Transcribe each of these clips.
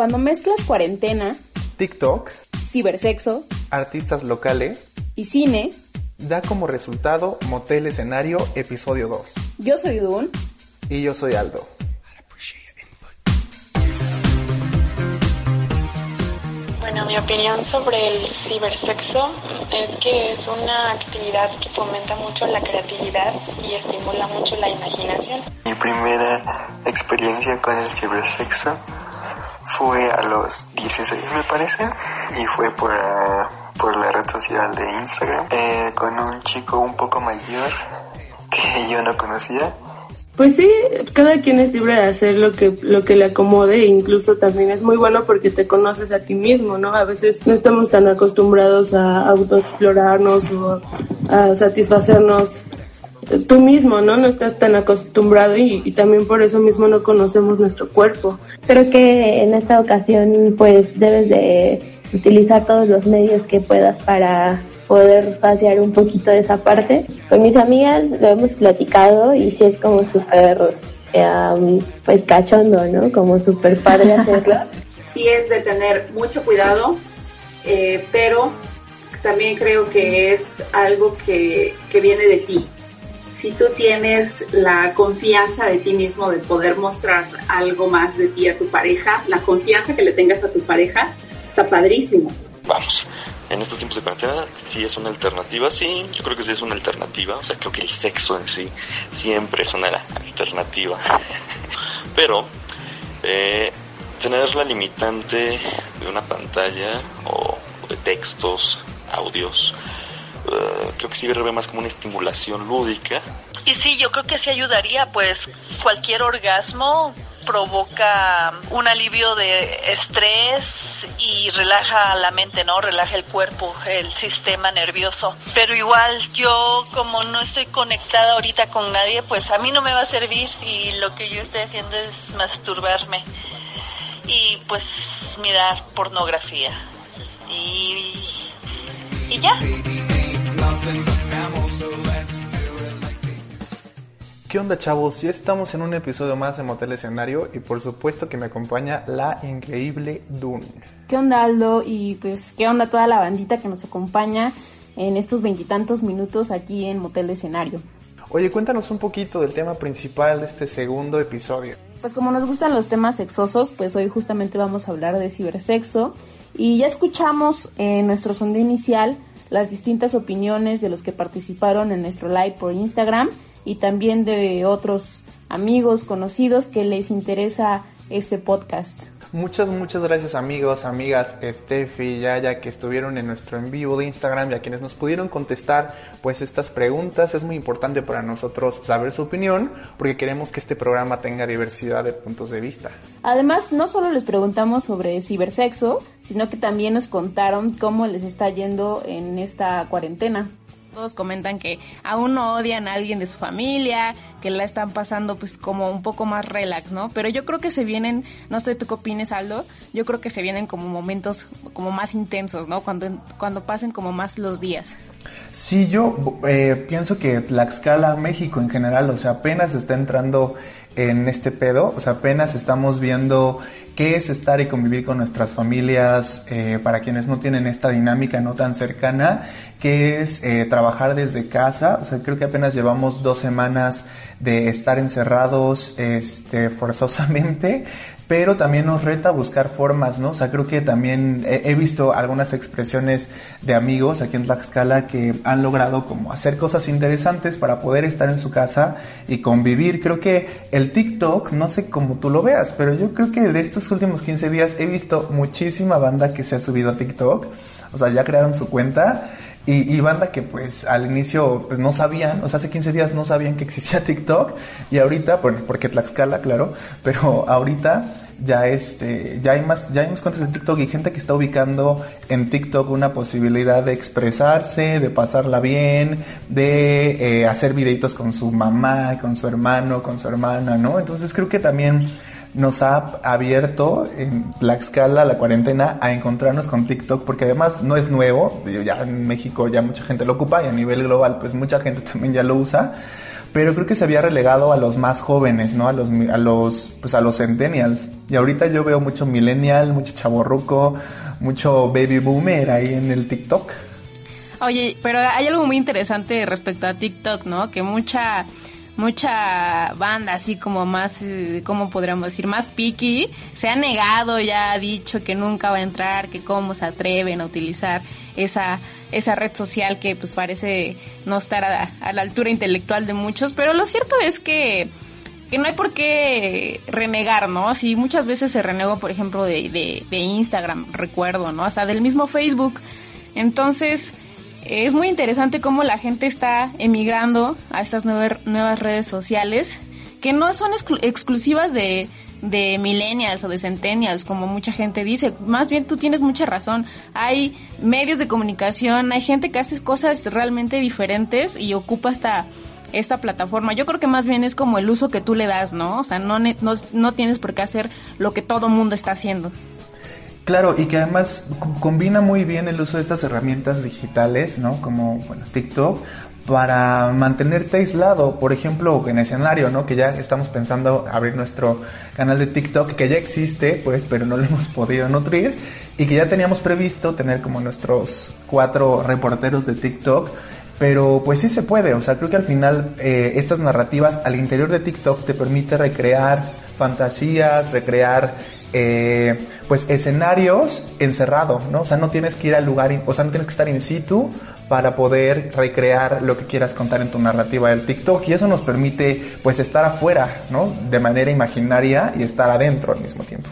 Cuando mezclas cuarentena, TikTok, cibersexo artistas locales, y cine, da como resultado Motel Escenario Episodio 2. yo soy Dun. Y yo soy Aldo. Bueno, mi opinión sobre el cibersexo es que es una actividad que fomenta mucho la creatividad y estimula mucho la imaginación. Mi primera experiencia con el cibersexo fue a los 16 me parece y fue por, ah, por la red social de Instagram eh, con un chico un poco mayor que yo no conocía Pues sí, cada quien es libre de hacer lo que, lo que le acomode e incluso también es muy bueno porque te conoces a ti mismo, ¿no? A veces no estamos tan acostumbrados a autoexplorarnos o a satisfacernos tú mismo, ¿no? No estás tan acostumbrado y, y también por eso mismo no conocemos nuestro cuerpo. Creo que en esta ocasión pues debes de utilizar todos los medios que puedas para poder saciar un poquito de esa parte. Con mis amigas lo hemos platicado y sí es como súper eh, pues cachondo, ¿no? Como súper padre hacerlo. sí es de tener mucho cuidado, eh, pero también creo que es algo que, que viene de ti. Si tú tienes la confianza de ti mismo de poder mostrar algo más de ti a tu pareja, la confianza que le tengas a tu pareja, está padrísimo. Vamos, en estos tiempos de cuarentena sí es una alternativa, sí, yo creo que sí es una alternativa, o sea, creo que el sexo en sí siempre es una alternativa, pero eh, tener la limitante de una pantalla o de textos, audios, eh, creo que sí sirve más como una estimulación lúdica. Y sí, yo creo que sí ayudaría, pues cualquier orgasmo provoca un alivio de estrés y relaja la mente, ¿no? Relaja el cuerpo, el sistema nervioso. Pero igual yo como no estoy conectada ahorita con nadie, pues a mí no me va a servir y lo que yo estoy haciendo es masturbarme y pues mirar pornografía. Y, y ya. ¿Qué onda chavos? Ya estamos en un episodio más de Motel Escenario y por supuesto que me acompaña la increíble Dun. ¿Qué onda Aldo? Y pues, ¿qué onda toda la bandita que nos acompaña en estos veintitantos minutos aquí en Motel de Escenario? Oye, cuéntanos un poquito del tema principal de este segundo episodio. Pues como nos gustan los temas sexosos, pues hoy justamente vamos a hablar de cibersexo. Y ya escuchamos en nuestro sondeo inicial las distintas opiniones de los que participaron en nuestro live por Instagram y también de otros amigos, conocidos que les interesa este podcast. Muchas, muchas gracias amigos, amigas, Steffi, Yaya, que estuvieron en nuestro en vivo de Instagram y a quienes nos pudieron contestar pues estas preguntas. Es muy importante para nosotros saber su opinión porque queremos que este programa tenga diversidad de puntos de vista. Además, no solo les preguntamos sobre cibersexo, sino que también nos contaron cómo les está yendo en esta cuarentena. Todos comentan que aún no odian a alguien de su familia, que la están pasando pues como un poco más relax, ¿no? Pero yo creo que se vienen, no sé tú qué opines Aldo, yo creo que se vienen como momentos como más intensos, ¿no? Cuando, cuando pasen como más los días. Sí, yo eh, pienso que Tlaxcala, México en general, o sea, apenas está entrando en este pedo, o sea, apenas estamos viendo qué es estar y convivir con nuestras familias, eh, para quienes no tienen esta dinámica no tan cercana, qué es eh, trabajar desde casa, o sea, creo que apenas llevamos dos semanas de estar encerrados este, forzosamente, pero también nos reta buscar formas, ¿no? O sea, creo que también he, he, visto algunas expresiones de amigos aquí en Tlaxcala que han logrado como hacer cosas interesantes para poder estar en su casa y convivir. Creo que el TikTok, no sé cómo tú lo veas, pero yo creo que de estos últimos 15 días he visto muchísima banda que se ha subido a TikTok. O sea, ya crearon su cuenta Y, y, banda que pues al inicio pues no sabían, o sea, hace 15 días no sabían que existía TikTok y ahorita, bueno, porque Tlaxcala, claro, pero ahorita ya este, ya hay más, ya hay más cuentas de TikTok y gente que está ubicando en TikTok una posibilidad de expresarse, de pasarla bien, de eh, hacer videitos con su mamá, con su hermano, con su hermana, ¿no? Entonces creo que también nos ha abierto en la escala, la cuarentena, a encontrarnos con TikTok, porque además no es nuevo, ya en México ya mucha gente lo ocupa y a nivel global pues mucha gente también ya lo usa, pero creo que se había relegado a los más jóvenes, ¿no? A los, a los, pues a los centennials. Y ahorita yo veo mucho millennial, mucho chaborruco, mucho baby boomer ahí en el TikTok. Oye, pero hay algo muy interesante respecto a TikTok, ¿no? Que mucha mucha banda así como más, eh, ¿cómo podríamos decir? Más picky, se ha negado, ya ha dicho que nunca va a entrar, que cómo se atreven a utilizar esa, esa red social que pues parece no estar a, la altura intelectual de muchos, pero lo cierto es que que no hay por qué renegar, ¿no? Si muchas veces se renegó, por ejemplo, de, de, de Instagram, recuerdo, ¿no? Hasta del mismo Facebook. Entonces, es muy interesante cómo la gente está emigrando a estas nuevas redes sociales que no son exclusivas de, millennials o de centennials, como mucha gente dice. Más bien tú tienes mucha razón. Hay medios de comunicación, hay gente que hace cosas realmente diferentes y ocupa esta, esta plataforma. Yo creo que más bien es como el uso que tú le das, ¿no? O sea, no, no, no tienes por qué hacer lo que todo mundo está haciendo. Claro, y que además combina muy bien el uso de estas herramientas digitales, ¿no? Como bueno, TikTok, para mantenerte aislado, por ejemplo, en escenario, ¿no? Que ya estamos pensando abrir nuestro canal de TikTok, que ya existe, pues, pero no lo hemos podido nutrir, y que ya teníamos previsto tener como nuestros cuatro reporteros de TikTok, pero pues sí se puede, o sea, creo que al final eh, estas narrativas al interior de TikTok te permite recrear fantasías, recrear eh, pues escenarios encerrado, ¿no? O sea, no tienes que ir al lugar, o sea, no tienes que estar in situ para poder recrear lo que quieras contar en tu narrativa del TikTok y eso nos permite pues estar afuera, ¿no? De manera imaginaria y estar adentro al mismo tiempo.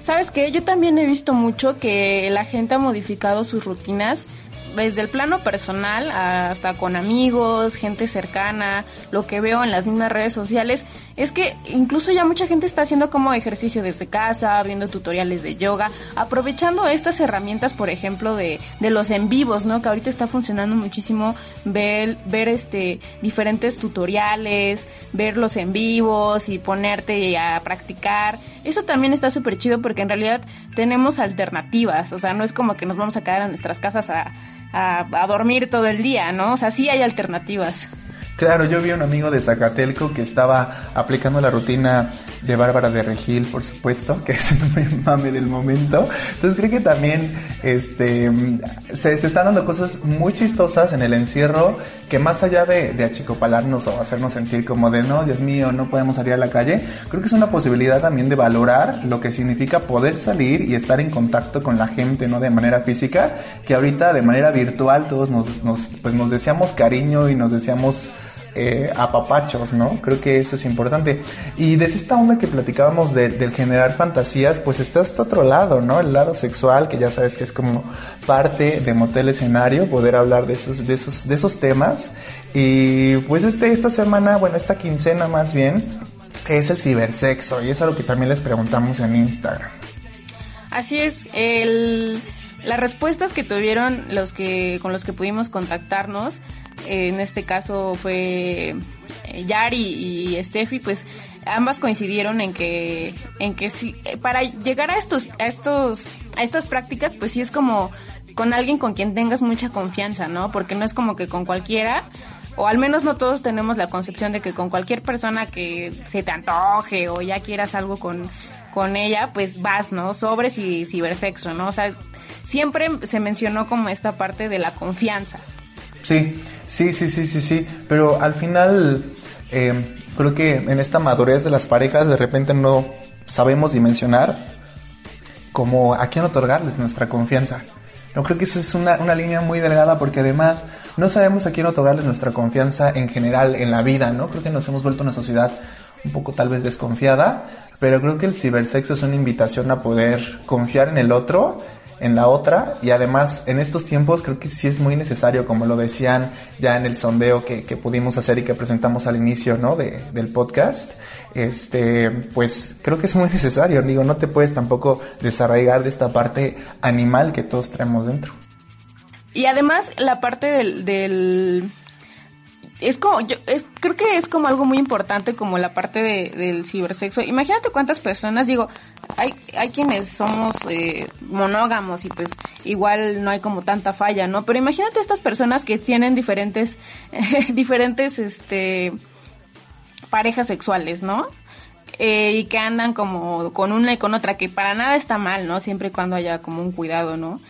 ¿Sabes qué? Yo también he visto mucho que la gente ha modificado sus rutinas desde el plano personal hasta con amigos, gente cercana, lo que veo en las mismas redes sociales, es que incluso ya mucha gente está haciendo como ejercicio desde casa, viendo tutoriales de yoga, aprovechando estas herramientas, por ejemplo, de, de los en vivos, ¿no? Que ahorita está funcionando muchísimo ver, ver este, diferentes tutoriales, verlos en vivos y ponerte a practicar. Eso también está súper chido porque en realidad tenemos alternativas, o sea, no es como que nos vamos a quedar en nuestras casas a a, dormir todo el día, ¿no? O sea, sí hay alternativas. Claro, yo vi a un amigo de Zacatelco que estaba aplicando la rutina de Bárbara de Regil, por supuesto, que es el mame del momento. Entonces creo que también este, se, están dando cosas muy chistosas en el encierro que más allá de, de achicopalarnos o hacernos sentir como de no, Dios mío, no podemos salir a la calle, creo que es una posibilidad también de valorar lo que significa poder salir y estar en contacto con la gente, ¿no? De manera física, que ahorita de manera virtual todos nos, nos, pues nos deseamos cariño y nos deseamos eh, apapachos, ¿no? Creo que eso es importante. Y desde esta onda que platicábamos de, del generar fantasías, pues está este otro lado, ¿no? El lado sexual, que ya sabes que es como parte de Motel Escenario, poder hablar de esos, de esos, de esos temas. Y pues este, esta semana, bueno, esta quincena más bien, es el cibersexo, y es algo que también les preguntamos en Instagram. Así es, el las respuestas que tuvieron los que con los que pudimos contactarnos en este caso fue eh, Yari y Steffi, pues ambas coincidieron en que en que sí eh, para llegar a estos a estos a estas prácticas pues sí es como con alguien con quien tengas mucha confianza, ¿no? Porque no es como que con cualquiera o al menos no todos tenemos la concepción de que con cualquier persona que se te antoje o ya quieras algo con con ella, pues vas, ¿no? Sobres y cibersexo, ¿no? O sea, siempre se mencionó como esta parte de la confianza. Sí, sí, sí, sí, sí, sí, pero al final eh, creo que en esta madurez de las parejas de repente no sabemos dimensionar como a quién otorgarles nuestra confianza. No creo que esa es una, una, línea muy delgada porque además no sabemos a quién otorgarles nuestra confianza en general en la vida, ¿no? Creo que nos hemos vuelto una sociedad un poco tal vez desconfiada, pero creo que el cibersexo es una invitación a poder confiar en el otro en la otra y además en estos tiempos creo que sí es muy necesario, como lo decían ya en el sondeo que, que pudimos hacer y que presentamos al inicio ¿no? de, del podcast, este, pues creo que es muy necesario, digo, no te puedes tampoco desarraigar de esta parte animal que todos traemos dentro. Y además la parte del, del es como, yo es, creo que es como algo muy importante como la parte de, del cibersexo. Imagínate cuántas personas, digo, hay, hay quienes somos eh, monógamos y pues igual no hay como tanta falla, ¿no? Pero imagínate estas personas que tienen diferentes, diferentes, este, parejas sexuales, ¿no? Eh, y que andan como con una y con otra, que para nada está mal, ¿no? Siempre y cuando haya como un cuidado, ¿no?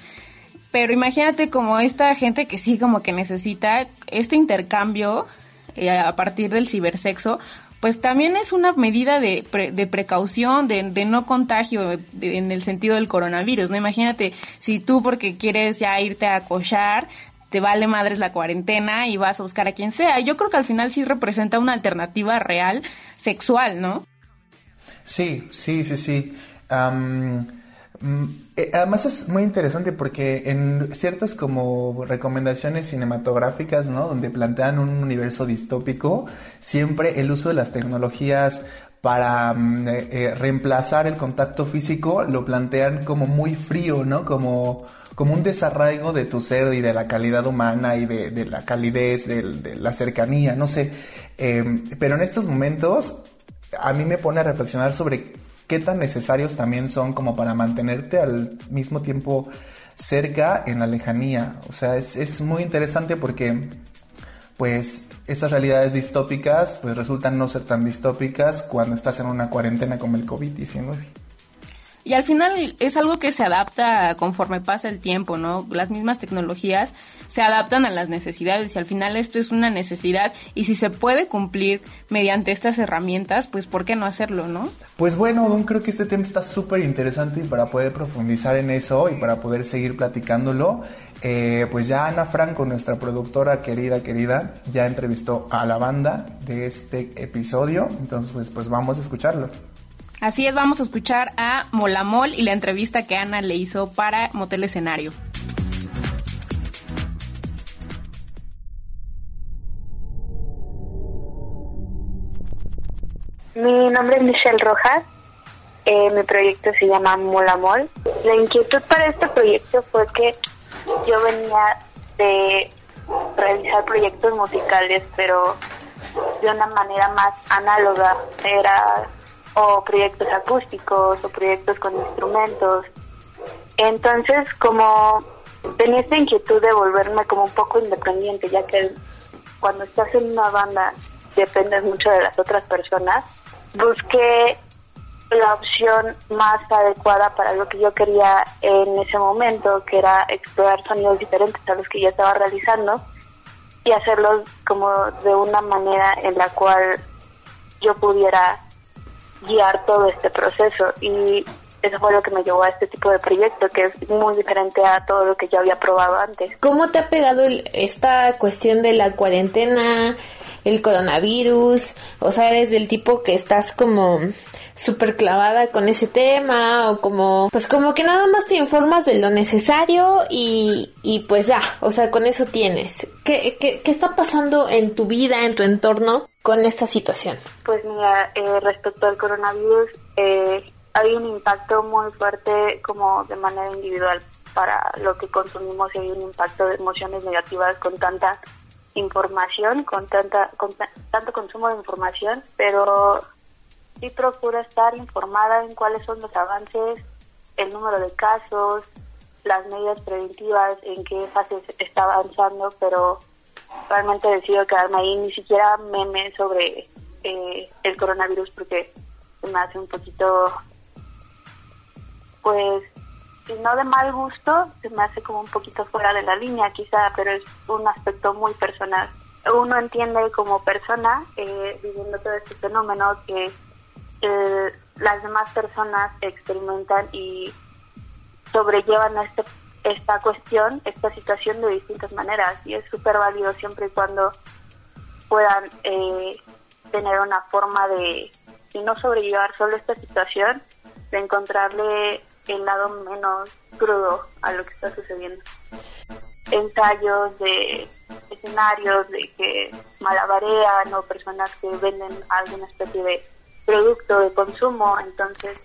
Pero imagínate como esta gente que sí como que necesita este intercambio eh, a partir del cibersexo, pues también es una medida de, de precaución, de, de, no contagio en el sentido del coronavirus, ¿no? Imagínate si tú porque quieres ya irte a cochar, te vale madres la cuarentena y vas a buscar a quien sea. Yo creo que al final sí representa una alternativa real sexual, ¿no? Sí, sí, sí, sí. Eh, además es muy interesante porque en ciertas como recomendaciones cinematográficas, ¿no? Donde plantean un universo distópico, siempre el uso de las tecnologías para mm, eh, eh, reemplazar el contacto físico lo plantean como muy frío, ¿no? Como, como un desarraigo de tu ser y de la calidad humana y de, la calidez, de, la cercanía, no sé. Em, pero en estos momentos a mí me pone a reflexionar sobre qué tan necesarios también son como para mantenerte al mismo tiempo cerca en la lejanía. O sea, es, muy interesante porque pues estas realidades distópicas pues resultan no ser tan distópicas cuando estás en una cuarentena como el COVID-19. Y al final es algo que se adapta conforme pasa el tiempo, ¿no? Las mismas tecnologías se adaptan a las necesidades y al final esto es una necesidad y si se puede cumplir mediante estas herramientas, pues ¿por qué no hacerlo, no? Pues bueno, Don, creo que este tema está súper interesante y para poder profundizar en eso y para poder seguir platicándolo, eh, pues ya Ana Franco, nuestra productora querida, querida, ya entrevistó a la banda de este episodio, entonces pues, pues vamos a escucharlo. Así es, vamos a escuchar a Molamol y la entrevista que Ana le hizo para Motel Escenario. Mi nombre es Michelle Rojas. Eh, mi proyecto se llama Molamol. La inquietud para este proyecto fue que yo venía de realizar proyectos musicales, pero de una manera más análoga. Era o proyectos acústicos o proyectos con instrumentos. Entonces, como tenía esta inquietud de volverme como un poco independiente, ya que cuando estás en una banda dependes mucho de las otras personas, busqué la opción más adecuada para lo que yo quería en ese momento, que era explorar sonidos diferentes a los que ya estaba realizando y hacerlos como de una manera en la cual yo pudiera guiar todo este proceso y eso fue lo que me llevó a este tipo de proyecto que es muy diferente a todo lo que yo había probado antes. ¿Cómo te ha pegado esta cuestión de la cuarentena, el coronavirus? O sea, eres del tipo que estás como súper clavada con ese tema o como, pues como que nada más te informas de lo necesario y, y pues ya, o sea, con eso tienes. ¿Qué, qué, qué está pasando en tu vida, en tu entorno con esta situación? Pues mira, eh, respecto al coronavirus, eh, hay un impacto muy fuerte como de manera individual para lo que consumimos y hay un impacto de emociones negativas con tanta información, con tanta con tanto consumo de información, pero sí procura estar informada en cuáles son los avances, el número de casos, las medidas preventivas, en qué fase está avanzando, pero realmente decido quedarme ahí, ni siquiera meme sobre eh, el coronavirus porque me hace un poquito, pues, si no de mal gusto, se me hace como un poquito fuera de la línea quizá, pero es un aspecto muy personal. Uno entiende como persona, eh, viviendo todo este fenómeno, que las demás personas experimentan y sobrellevan este esta cuestión, esta situación de distintas maneras y es súper válido siempre y cuando puedan eh, tener una forma de, si no sobrellevar solo esta situación, de encontrarle el lado menos crudo a lo que está sucediendo. Ensayos de escenarios de que malabarean o personas que venden alguna especie de producto de consumo, entonces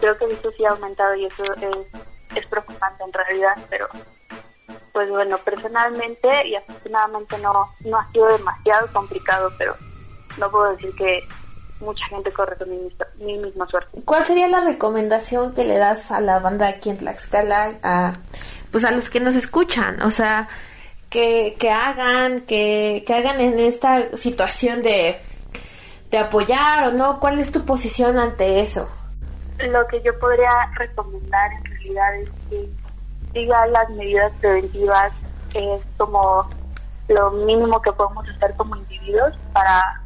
creo que eso sí ha aumentado y eso es, es preocupante en realidad, pero pues bueno, personalmente y afortunadamente no, no ha sido demasiado complicado, pero no puedo decir que mucha gente corre con mi, misma suerte. ¿Cuál sería la recomendación que le das a la banda aquí en Tlaxcala, a, pues a los que nos escuchan? O sea, que, que hagan, que, que hagan en esta situación de, de apoyar o no. ¿Cuál es tu posición ante eso? Lo que yo podría recomendar en realidad es que siga las medidas preventivas, es como lo mínimo que podemos hacer como individuos para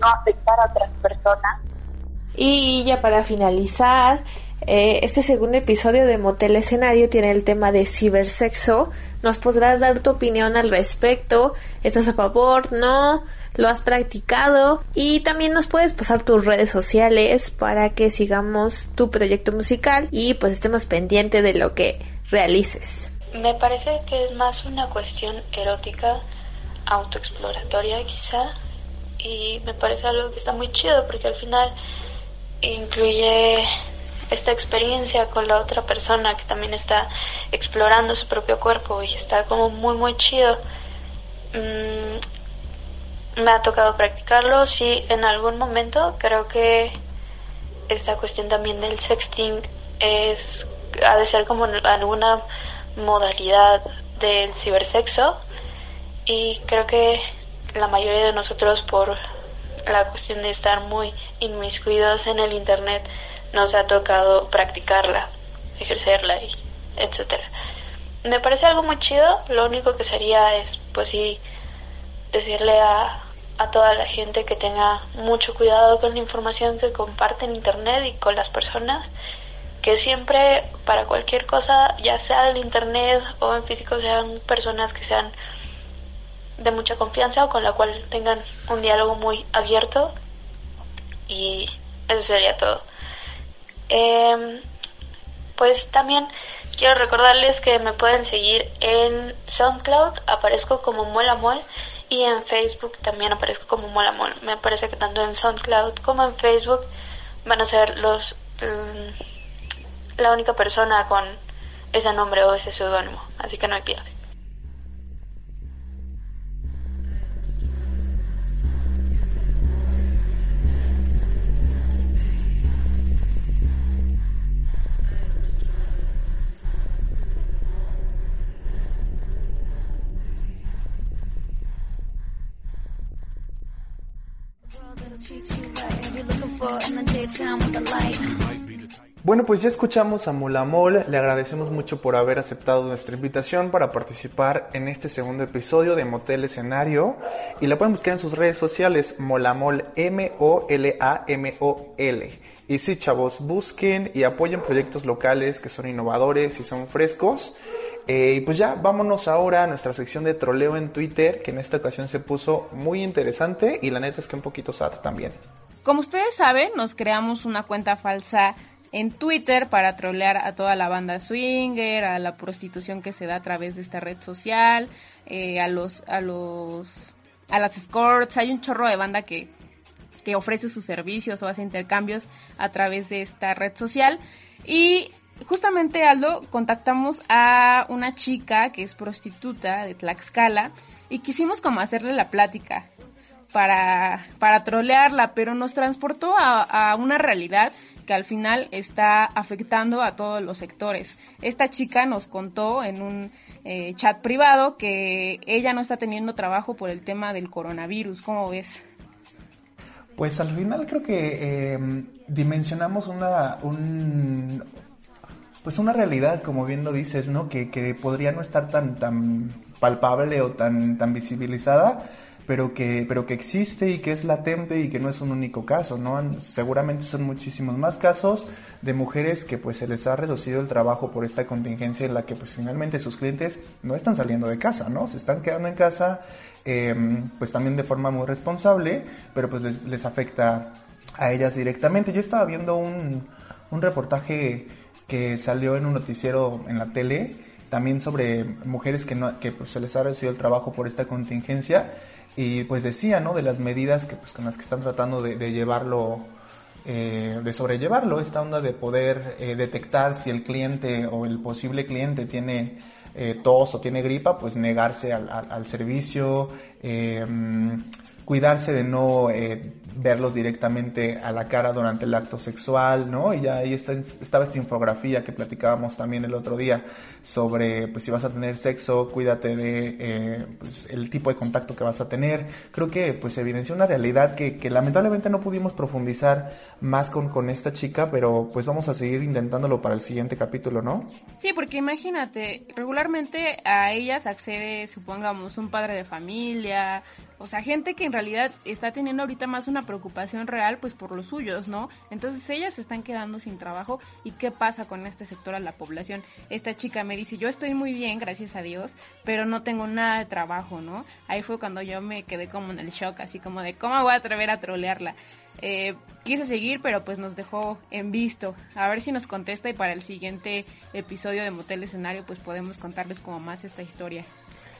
no afectar a otras personas. Y ya para finalizar, eh, este segundo episodio de Motel Escenario tiene el tema de cibersexo. ¿Nos podrás dar tu opinión al respecto? ¿Estás a favor? ¿No? ¿Lo has practicado? Y también nos puedes pasar tus redes sociales para que sigamos tu proyecto musical y pues estemos pendientes de lo que realices. Me parece que es más una cuestión erótica, autoexploratoria quizá, y me parece algo que está muy chido porque al final incluye esta experiencia con la otra persona que también está explorando su propio cuerpo y está como muy muy chido. Mm, me ha tocado practicarlo, sí, en algún momento creo que esta cuestión también del sexting es ha de ser como alguna modalidad del cibersexo y creo que la mayoría de nosotros por la cuestión de estar muy inmiscuidos en el internet nos ha tocado practicarla, ejercerla y etcétera. Me parece algo muy chido, lo único que sería es pues sí decirle a, a toda la gente que tenga mucho cuidado con la información que comparte en internet y con las personas que siempre para cualquier cosa, ya sea del internet o en físico, sean personas que sean de mucha confianza o con la cual tengan un diálogo muy abierto y eso sería todo. Em, pues también quiero recordarles que me pueden seguir en SoundCloud, aparezco como Mola y en Facebook también aparezco como Mola Me parece que tanto en SoundCloud como en Facebook van a ser los mm, la única persona con ese nombre o ese seudónimo, así que no hay pierde. Bueno, pues ya escuchamos a Mulamol, le agradecemos mucho por haber aceptado nuestra invitación para participar en este segundo episodio de Motel Escenario y la pueden buscar en sus redes sociales Molamol M-O-L-A-M-O-L. Y sí, chavos, busquen y apoyen proyectos locales que son innovadores y son frescos. Eh, y pues ya, vámonos ahora a nuestra sección de troleo en Twitter, que en esta ocasión se puso muy interesante y la neta es que un poquito sad también. Como ustedes saben, nos creamos una cuenta falsa en Twitter para trolear a toda la banda swinger, a la prostitución que se da a través de esta red social, eh, a los, a los, a las escorts. Hay un chorro de banda que, que ofrece sus servicios o hace intercambios a través de esta red social. Y justamente Aldo contactamos a una chica que es prostituta de Tlaxcala y quisimos como hacerle la plática para, para trolearla, pero nos transportó a, una realidad que al final está afectando a todos los sectores. Esta chica nos contó en un eh, chat privado que ella no está teniendo trabajo por el tema del coronavirus. ¿Cómo ves? Pues al final creo que eh, dimensionamos una, un, pues una realidad, como bien lo dices, ¿no? Que, que podría no estar tan, tan palpable o tan, tan visibilizada, pero que, pero que existe y que es latente y que no es un único caso, ¿no? Seguramente son muchísimos más casos de mujeres que pues se les ha reducido el trabajo por esta contingencia en la que pues finalmente sus clientes no están saliendo de casa, ¿no? Se están quedando en casa, em, pues también de forma muy responsable, pero pues les, les afecta a ellas directamente. Yo estaba viendo un, un reportaje que salió en un noticiero en la tele, también sobre mujeres que, no, que pues, se les ha reducido el trabajo por esta contingencia y pues decía, ¿no? De las medidas que, pues, con las que están tratando de, de llevarlo, eh, de sobrellevarlo, esta onda de poder eh, detectar si el cliente o el posible cliente tiene eh, tos o tiene gripa, pues negarse al, al, al servicio, cuidarse de no verlos directamente a la cara durante el acto sexual, ¿no? Y ya ahí está, estaba esta infografía que platicábamos también el otro día sobre, pues si vas a tener sexo, cuídate de eh, pues, el tipo de contacto que vas a tener. Creo que pues evidencia una realidad que, que lamentablemente no pudimos profundizar más con, con esta chica, pero pues vamos a seguir intentándolo para el siguiente capítulo, ¿no? Sí, porque imagínate, regularmente a ellas accede, supongamos, un padre de familia, o sea, gente que en realidad está teniendo ahorita más una preocupación real pues por los suyos, ¿no? Entonces ellas se están quedando sin trabajo y qué pasa con este sector a la población. Esta chica me dice, yo estoy muy bien, gracias a Dios, pero no tengo nada de trabajo, ¿no? Ahí fue cuando yo me quedé como en el shock, así como de, ¿cómo voy a atrever a trolearla? Eh, quise seguir, pero pues nos dejó en visto. A ver si nos contesta y para el siguiente episodio de Motel Escenario pues podemos contarles como más esta historia.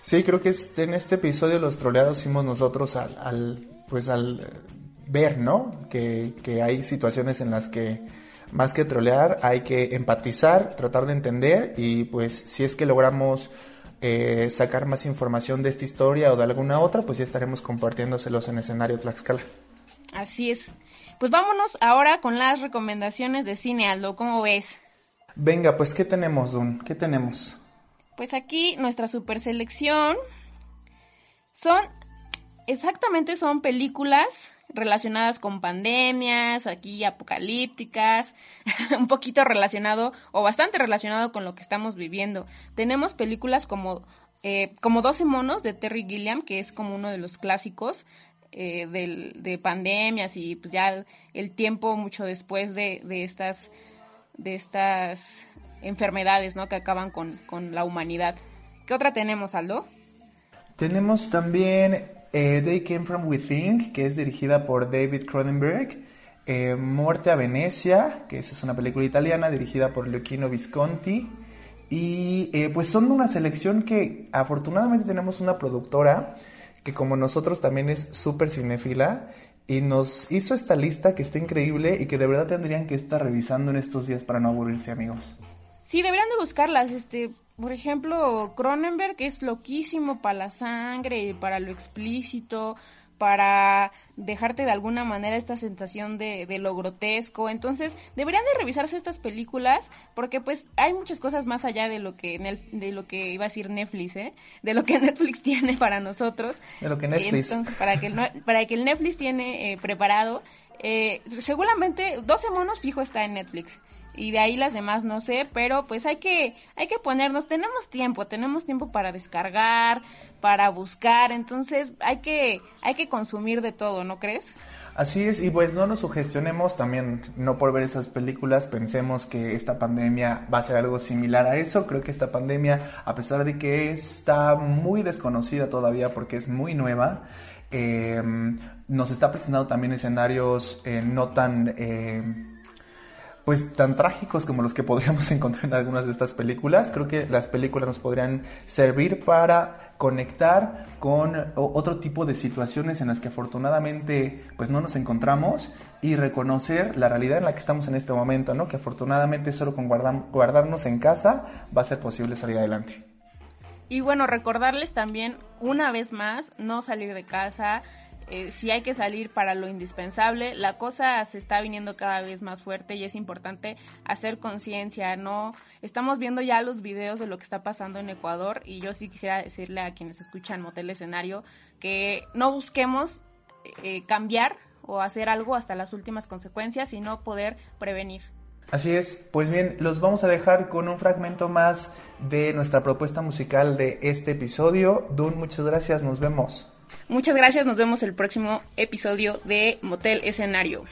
Sí, creo que en este episodio los troleados fuimos nosotros al, al pues al ver, ¿no? Que, que, hay situaciones en las que más que trolear hay que empatizar, tratar de entender y pues si es que logramos eh, sacar más información de esta historia o de alguna otra, pues ya estaremos compartiéndoselos en escenario Tlaxcala. Así es. Pues vámonos ahora con las recomendaciones de cine, Aldo, ¿cómo ves? Venga, pues ¿qué tenemos, Dun? ¿Qué tenemos? Pues aquí nuestra super selección son exactamente son películas relacionadas con pandemias, aquí apocalípticas, un poquito relacionado o bastante relacionado con lo que estamos viviendo. Tenemos películas como eh, como 12 monos de Terry Gilliam, que es como uno de los clásicos eh, del, de pandemias y pues ya el tiempo mucho después de, de estas de estas enfermedades, ¿no? Que acaban con, con la humanidad. ¿Qué otra tenemos, Aldo? Tenemos también eh, They Came From Within, que es dirigida por David Cronenberg. Eh, Muerte a Venecia, que esa es una película italiana dirigida por Luchino Visconti. Y eh, pues son una selección que afortunadamente tenemos una productora que como nosotros también es súper cinéfila y nos hizo esta lista que está increíble y que de verdad tendrían que estar revisando en estos días para no aburrirse amigos. Sí, deberían de buscarlas. Este, por ejemplo, Cronenberg es loquísimo para la sangre, para lo explícito, para dejarte de alguna manera esta sensación de, de, lo grotesco. Entonces, deberían de revisarse estas películas porque pues hay muchas cosas más allá de lo que de lo que iba a decir Netflix, ¿eh? De lo que Netflix tiene para nosotros. De lo que Netflix. Entonces, para que el, para que el Netflix tiene eh, preparado, eh, seguramente 12 monos fijo está en Netflix y de ahí las demás no sé, pero pues hay que hay que ponernos, tenemos tiempo, tenemos tiempo para descargar, para buscar, entonces hay que hay que consumir de todo, ¿no crees? Así es, y pues no nos sugestionemos también, no por ver esas películas, pensemos que esta pandemia va a ser algo similar a eso. Creo que esta pandemia, a pesar de que está muy desconocida todavía porque es muy nueva, eh, nos está presentando también escenarios eh, no tan... Eh, pues tan trágicos como los que podríamos encontrar en algunas de estas películas. Creo que las películas nos podrían servir para conectar con otro tipo de situaciones en las que afortunadamente pues no nos encontramos y reconocer la realidad en la que estamos en este momento, ¿no? Que afortunadamente solo con guardarnos en casa va a ser posible salir adelante. Y bueno, recordarles también una vez más no salir de casa, eh, si hay que salir para lo indispensable, la cosa se está viniendo cada vez más fuerte y es importante hacer conciencia, ¿no? Estamos viendo ya los videos de lo que está pasando en Ecuador y yo sí quisiera decirle a quienes escuchan Motel Escenario que no busquemos eh, cambiar o hacer algo hasta las últimas consecuencias, sino poder prevenir. Así es, pues bien, los vamos a dejar con un fragmento más de nuestra propuesta musical de este episodio. Dun, muchas gracias, nos vemos. Muchas gracias, nos vemos el próximo episodio de Motel Escenario.